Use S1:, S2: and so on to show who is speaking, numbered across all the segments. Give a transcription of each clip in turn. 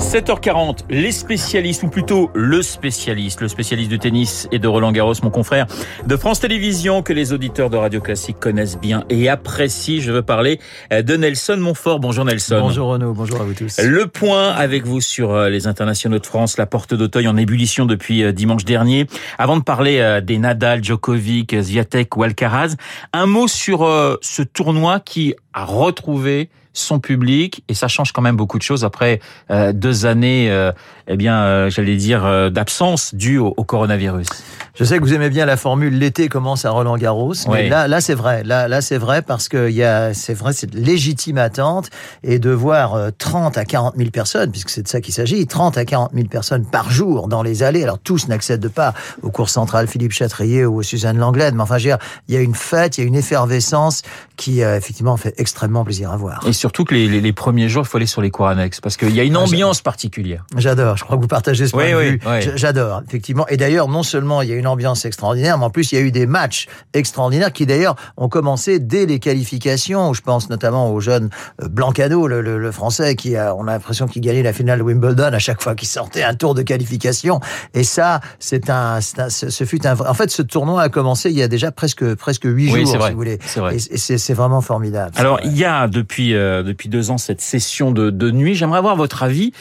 S1: 7h40, les spécialistes, ou plutôt le spécialiste, le spécialiste de tennis et de Roland Garros, mon confrère de France Télévisions, que les auditeurs de Radio Classique connaissent bien et apprécient. Je veux parler de Nelson Montfort. Bonjour Nelson.
S2: Bonjour Renaud, bonjour à vous tous.
S1: Le point avec vous sur euh, les internationaux de France, la porte d'Auteuil en ébullition depuis euh, dimanche dernier. Avant de parler euh, des Nadal, Djokovic, Zviatek ou Alcaraz, un mot sur ce tournoi qui a retrouvé son public et ça change quand même beaucoup de choses après euh, deux années, euh, eh bien, euh, j'allais dire d'absence due au, coronavirus.
S2: Je sais que vous aimez bien la formule l'été commence à Roland Garros, mais là, là c'est vrai, là, là c'est vrai parce que y a, c'est vrai, c'est légitime attente et de voir 30 à 40 000 personnes, puisque c'est de ça qu'il s'agit, 30 à 40 000 personnes par jour dans les allées. Alors tous n'accèdent pas au cours central Philippe Chatrier ou Suzanne Langlade, mais enfin, je veux dire, il y a une fête, il y a une effervescence qui effectivement fait extrêmement plaisir à voir.
S1: Et surtout que les, les, les, premiers jours, il faut aller sur les cours annexes parce qu'il y a une ah, ambiance particulière.
S2: J'adore. Je crois que vous partagez ce point de vue. J'adore, effectivement. Et d'ailleurs, non seulement il y a une ambiance extraordinaire, mais en plus il y a eu des matchs extraordinaires qui d'ailleurs ont commencé dès les qualifications. Je pense notamment au jeune euh, Blancano, le, le, le français, qui a, on a l'impression qu'il gagnait la finale de Wimbledon à chaque fois qu'il sortait un tour de qualification. Et ça, c'est un, ce fut un. En fait, ce tournoi a commencé il y a déjà presque presque huit jours,
S1: vrai,
S2: si vous voulez.
S1: Vrai.
S2: Et c'est vraiment formidable.
S1: Alors, il y a depuis euh, depuis deux ans cette session de, de nuit. J'aimerais avoir votre avis.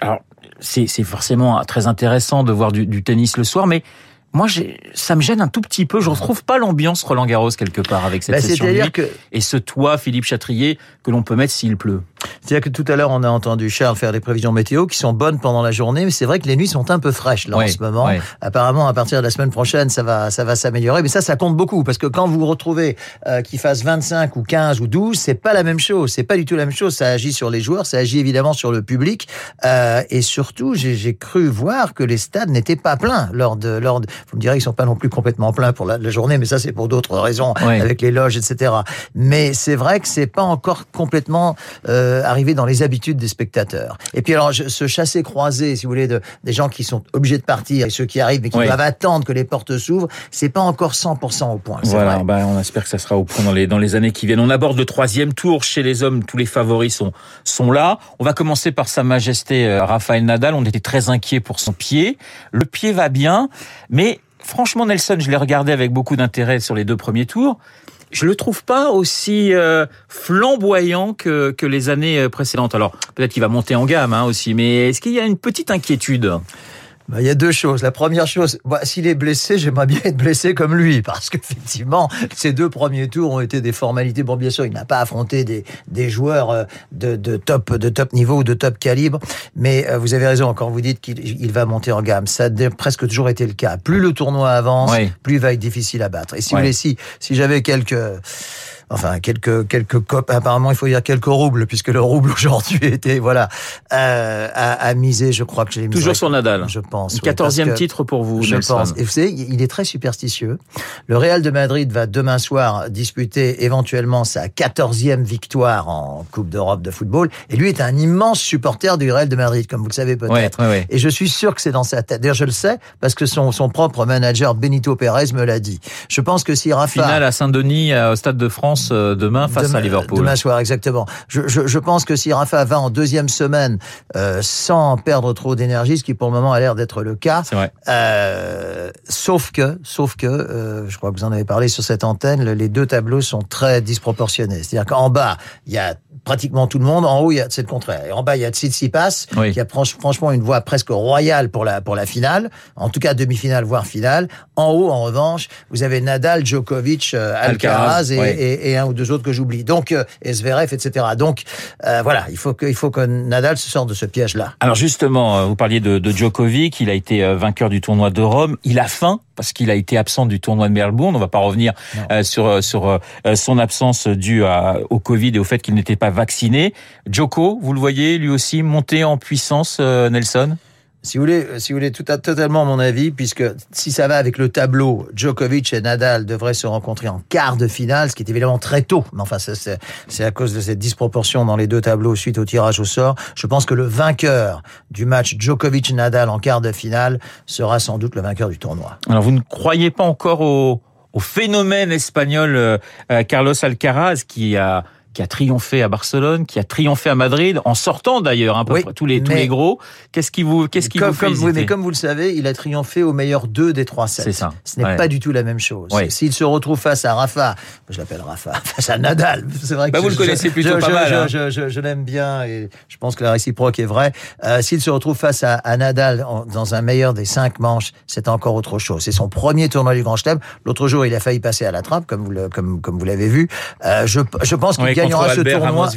S1: Alors, c'est forcément très intéressant de voir du, du tennis le soir, mais moi, ça me gêne un tout petit peu. Je retrouve pas l'ambiance Roland Garros quelque part avec cette bah, session de nuit que... et ce toit Philippe Chatrier que l'on peut mettre s'il pleut.
S2: C'est-à-dire que tout à l'heure, on a entendu Charles faire des prévisions météo qui sont bonnes pendant la journée, mais c'est vrai que les nuits sont un peu fraîches là en ce moment. Apparemment, à partir de la semaine prochaine, ça va, ça va s'améliorer, mais ça, ça compte beaucoup parce que quand vous vous retrouvez euh, qu'il fasse 25 ou 15 ou 12, c'est pas la même chose. C'est pas du tout la même chose. Ça agit sur les joueurs, ça agit évidemment sur le public, euh, et surtout, j'ai cru voir que les stades n'étaient pas pleins lors de, lors de, vous me direz qu'ils sont pas non plus complètement pleins pour la, journée, mais ça c'est pour d'autres raisons, avec les loges, etc. Mais c'est vrai que c'est pas encore complètement euh, arrivé dans les habitudes des spectateurs. Et puis alors, ce chassé croisé, si vous voulez, de, des gens qui sont obligés de partir et ceux qui arrivent mais qui doivent attendre que les portes s'ouvrent, c'est pas encore 100% au point.
S1: Voilà, ben, on espère que ça sera au point dans les, dans les années qui viennent. On aborde le troisième tour chez les hommes, tous les favoris sont, sont là. On va commencer par Sa Majesté euh, Raphaël Nadal. On était très inquiet pour son pied. Le pied va bien, mais franchement, Nelson, je l'ai regardé avec beaucoup d'intérêt sur les deux premiers tours. Je le trouve pas aussi euh, flamboyant que, que les années euh, précédentes. Alors peut-être qu'il va monter en gamme hein, aussi, mais est-ce qu'il y a une petite inquiétude?
S2: Bah, il y a deux choses. La première chose, bah, s'il est blessé, j'aimerais bien être blessé comme lui, parce qu'effectivement, ces deux premiers tours ont été des formalités. Bon, bien sûr, il n'a pas affronté des, des joueurs euh, de, de, top, de top niveau ou de top calibre, mais euh, vous avez raison quand vous dites qu'il va monter en gamme. Ça a presque toujours été le cas. Plus le tournoi avance, plus il va être difficile à battre. Et si si, si j'avais quelques enfin quelques quelques cop apparemment il faut dire quelques roubles puisque le rouble aujourd'hui était voilà euh, à, à, miser je crois que j'ai
S1: toujours sur Nadal.
S2: Je pense
S1: quatorzième titre pour vous
S2: je pense. Et vous savez il est très superstitieux. Le Real de Madrid va demain soir disputer éventuellement sa quatorzième victoire en Coupe d'Europe de football. Et lui est un immense supporter du Real de Madrid comme vous le savez peut-être. et je suis sûr que c'est dans sa tête. D'ailleurs je le sais parce que son son propre manager Benito Pérez me l'a dit. Je pense que si Rafa
S1: finale à Saint-Denis au stade de France euh, demain face à Liverpool.
S2: Demain soir, exactement. Je, je, je, pense que si Rafa va en deuxième semaine euh, sans perdre trop d'énergie, ce qui pour le moment a l'air d'être le cas,
S1: vrai.
S2: Euh, sauf que, sauf que, euh, je crois que vous en avez parlé sur cette antenne, les deux tableaux sont très disproportionnés. C'est-à-dire qu'en bas, il y a pratiquement tout le monde. En haut, il y a, c'est le contraire. Et en bas, il y a Tsitsipas, oui. qui a franchement une voix presque royale pour la, pour la finale. En tout cas, demi-finale, voire finale. En haut, en revanche, vous avez Nadal, Djokovic, euh, Alcaraz, et, et, et, un ou deux autres que j'oublie. Donc, euh, Zverev, etc. Donc, euh, voilà, il faut que, il faut que Nadal se sorte de ce piège-là.
S1: Alors justement, euh, vous parliez de, de Djokovic. Il a été vainqueur du tournoi de Rome. Il a faim parce qu'il a été absent du tournoi de Melbourne. On va pas revenir euh, sur sur son absence due à, au Covid et au fait qu'il n'était pas vacciné. Djoko, vous le voyez, lui aussi monter en puissance, Nelson?
S2: Si vous voulez, si vous voulez, tout à, totalement mon avis, puisque si ça va avec le tableau, Djokovic et Nadal devraient se rencontrer en quart de finale, ce qui est évidemment très tôt. Mais enfin, c'est à cause de cette disproportion dans les deux tableaux suite au tirage au sort. Je pense que le vainqueur du match Djokovic-Nadal en quart de finale sera sans doute le vainqueur du tournoi.
S1: Alors, vous ne croyez pas encore au, phénomène espagnol euh, Carlos Alcaraz qui a qui a triomphé à Barcelone, qui a triomphé à Madrid, en sortant d'ailleurs un peu tous les tous les gros. Qu'est-ce qui vous qu'est-ce qui vous fait
S2: comme, oui, mais comme vous le savez, il a triomphé au meilleur deux des trois sets.
S1: C'est ça.
S2: Ce n'est pas du tout la même chose. S'il se retrouve face à Rafa, je l'appelle Rafa, face à Nadal, c'est vrai que
S1: bah, vous le connaissez plutôt pas mal.
S2: Hein. Je, je, je l'aime bien et je pense que la réciproque est vraie. Euh, S'il se retrouve face à, à Nadal dans un meilleur des cinq manches, c'est encore autre chose. C'est son premier tournoi du Grand Chelem. L'autre jour, il a failli passer à la trappe, comme vous le, comme comme vous l'avez vu. Euh, je, je pense qu'il gagnera ce tournoi.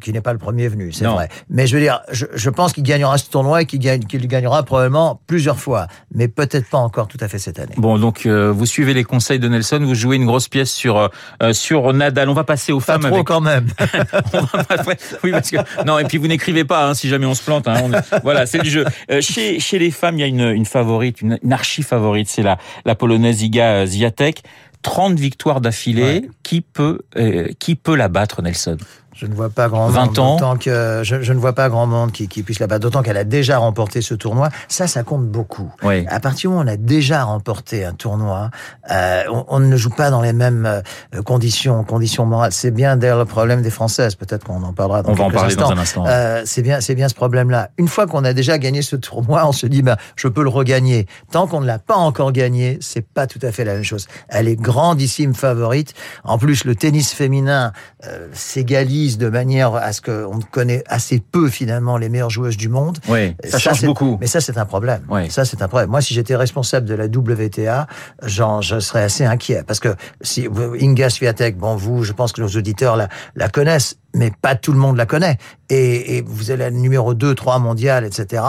S2: qui n'est pas le premier venu, c'est vrai. Mais je veux dire, je, je pense qu'il gagnera ce tournoi et qu'il gagne, qu'il gagnera probablement plusieurs fois, mais peut-être pas encore tout à fait cette année.
S1: Bon, donc euh, vous suivez les conseils de Nelson, vous jouez une grosse pièce sur euh, sur Nadal. On va passer aux
S2: pas
S1: femmes.
S2: Trop quand même.
S1: oui, parce que non, et puis vous n'écrivez pas hein, si jamais on se plante. Hein, voilà, c'est le jeu. Euh, chez chez les femmes, il y a une, une favorite, une, une archi favorite, c'est la la polonaise Iga Ziatek. 30 victoires d'affilée. Qui peut euh, qui peut la battre, Nelson?
S2: Je ne vois pas grand 20 monde, ans. que je, je, ne vois pas grand monde qui, qui puisse la battre. D'autant qu'elle a déjà remporté ce tournoi. Ça, ça compte beaucoup.
S1: Oui.
S2: À partir du moment où on a déjà remporté un tournoi, euh, on, on, ne joue pas dans les mêmes euh, conditions, conditions morales. C'est bien d'ailleurs le problème des Françaises. Peut-être qu'on en parlera. Dans
S1: on va en parler
S2: instants.
S1: dans un instant.
S2: Euh, c'est bien, c'est bien ce problème-là. Une fois qu'on a déjà gagné ce tournoi, on se dit, ben, je peux le regagner. Tant qu'on ne l'a pas encore gagné, c'est pas tout à fait la même chose. Elle est grandissime favorite. En plus, le tennis féminin euh, s'égalise de manière à ce qu'on connaît assez peu finalement les meilleures joueuses du monde.
S1: Oui, ça, ça change beaucoup.
S2: Mais ça, c'est un problème.
S1: Oui.
S2: Ça, c'est un problème. Moi, si j'étais responsable de la WTA, genre, je serais assez inquiet parce que si Inga Swiatek, bon, vous, je pense que nos auditeurs la, la connaissent, mais pas tout le monde la connaît. Et, et vous allez à numéro 2, 3 mondial, etc.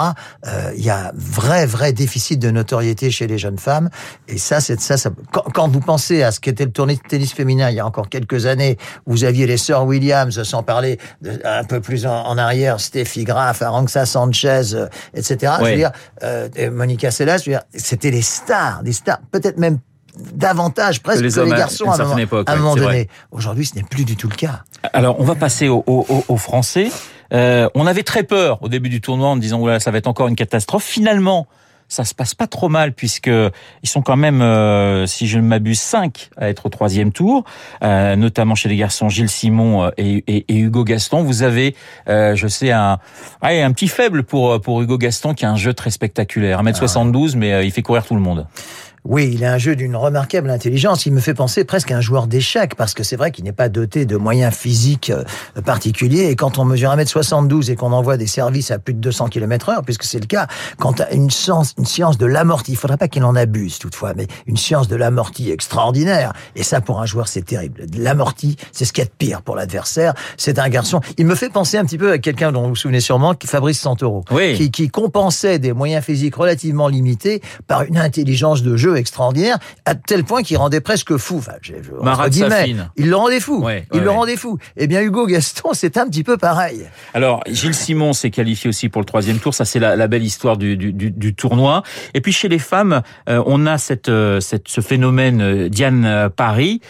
S2: Euh, il y a vrai, vrai déficit de notoriété chez les jeunes femmes. Et ça, c'est ça, ça quand, quand, vous pensez à ce qu'était le tournoi de tennis féminin il y a encore quelques années, vous aviez les sœurs Williams, sans parler de, un peu plus en, en arrière, Steffi Graf, Arantxa Sanchez, euh, etc.
S1: Oui.
S2: Je veux dire, euh, Monica Seles, je veux dire, c'était les stars, des stars, peut-être même davantage presque que les, que les garçons à un moment,
S1: époque,
S2: à un
S1: ouais,
S2: moment donné. Aujourd'hui, ce n'est plus du tout le cas.
S1: Alors, on va passer aux, aux, aux Français. Euh, on avait très peur au début du tournoi en disant voilà, ça va être encore une catastrophe. Finalement, ça se passe pas trop mal puisque ils sont quand même, euh, si je ne m'abuse, cinq à être au troisième tour, euh, notamment chez les garçons Gilles Simon et, et, et Hugo Gaston. Vous avez, euh, je sais, un, un petit faible pour pour Hugo Gaston qui a un jeu très spectaculaire, 1m72, ah. mais il fait courir tout le monde.
S2: Oui, il a un jeu d'une remarquable intelligence. Il me fait penser presque à un joueur d'échecs, parce que c'est vrai qu'il n'est pas doté de moyens physiques euh, particuliers. Et quand on mesure 1m72 et qu'on envoie des services à plus de 200 km heure, puisque c'est le cas, quand une science, une science de l'amorti, il faudrait pas qu'il en abuse toutefois, mais une science de l'amorti extraordinaire. Et ça, pour un joueur, c'est terrible. L'amorti, c'est ce qu'il y a de pire pour l'adversaire. C'est un garçon. Il me fait penser un petit peu à quelqu'un dont vous vous souvenez sûrement, Fabrice Santoro,
S1: oui.
S2: qui, qui compensait des moyens physiques relativement limités par une intelligence de jeu extraordinaire, à tel point qu'il rendait presque fou. Enfin, je,
S1: Marat
S2: guillemets, il le rendait fou.
S1: Ouais,
S2: il
S1: ouais,
S2: le
S1: ouais.
S2: rendait fou. Eh bien, Hugo Gaston, c'est un petit peu pareil.
S1: Alors, Gilles Simon s'est qualifié aussi pour le troisième tour. Ça, c'est la, la, belle histoire du, du, du, du, tournoi. Et puis, chez les femmes, euh, on a cette, euh, cette, ce phénomène euh, Diane Paris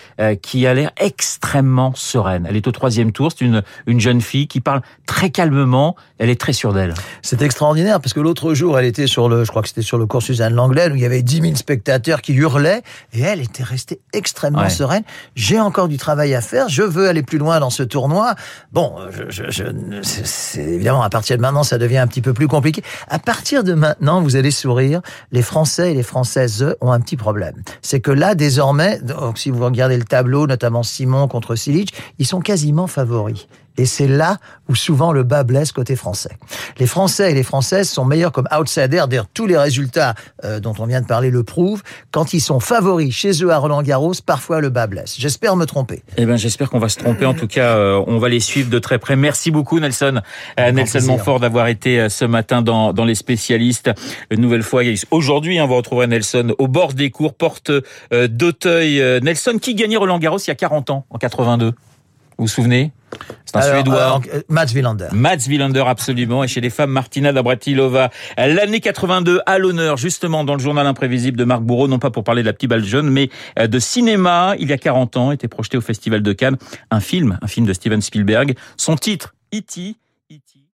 S1: qui a l'air extrêmement sereine. Elle est au troisième tour. C'est une, une jeune fille qui parle très calmement. Elle est très sûre d'elle.
S2: C'est extraordinaire parce que l'autre jour, elle était sur le, je crois que c'était sur le cours Suzanne Langlais, où il y avait 10 000 spectateurs qui hurlaient et elle était restée extrêmement
S1: Ouais.
S2: sereine. J'ai encore du travail à faire. Je veux aller plus loin dans ce tournoi. Bon, je, je, je c'est- c'est évidemment à partir de maintenant, ça devient un petit peu plus compliqué. À partir de maintenant, vous allez sourire. Les Français et les Françaises ont un petit problème. C'est que là, désormais, donc, si vous regardez le tableau, notamment Simon contre Silic, ils sont quasiment favoris. Et c'est là où souvent le bas blesse côté français. Les Français et les Françaises sont meilleurs comme outsiders. D'ailleurs, tous les résultats euh, dont on vient de parler le prouvent. Quand ils sont favoris chez eux à Roland Garros, parfois le bas blesse. J'espère me tromper.
S1: Eh ben, j'espère qu'on va se tromper. En tout cas, euh, on va les suivre de très près. Merci beaucoup, Nelson. Euh, Nelson
S2: plaisir.
S1: Montfort d'avoir été euh, ce matin dans, dans les spécialistes. Une nouvelle fois, aujourd'hui, hein, on va retrouver Nelson au bord des cours, porte euh, d'Auteuil. Nelson qui gagnait Roland Garros il y a 40 ans, en 82. Vous vous souvenez? C'est un
S2: Alors,
S1: Suédois.
S2: euh, Mats Wilander.
S1: Mats Wilander, absolument. Et chez les femmes, Martina Dabratilova. L'année 82 à l'honneur, justement, dans le journal imprévisible de Marc Bourreau, non pas pour parler de la petite balle jaune, mais euh, de cinéma. Il y a 40 ans, était projeté au Festival de Cannes un film, un film de Steven Spielberg. Son titre, E.T.,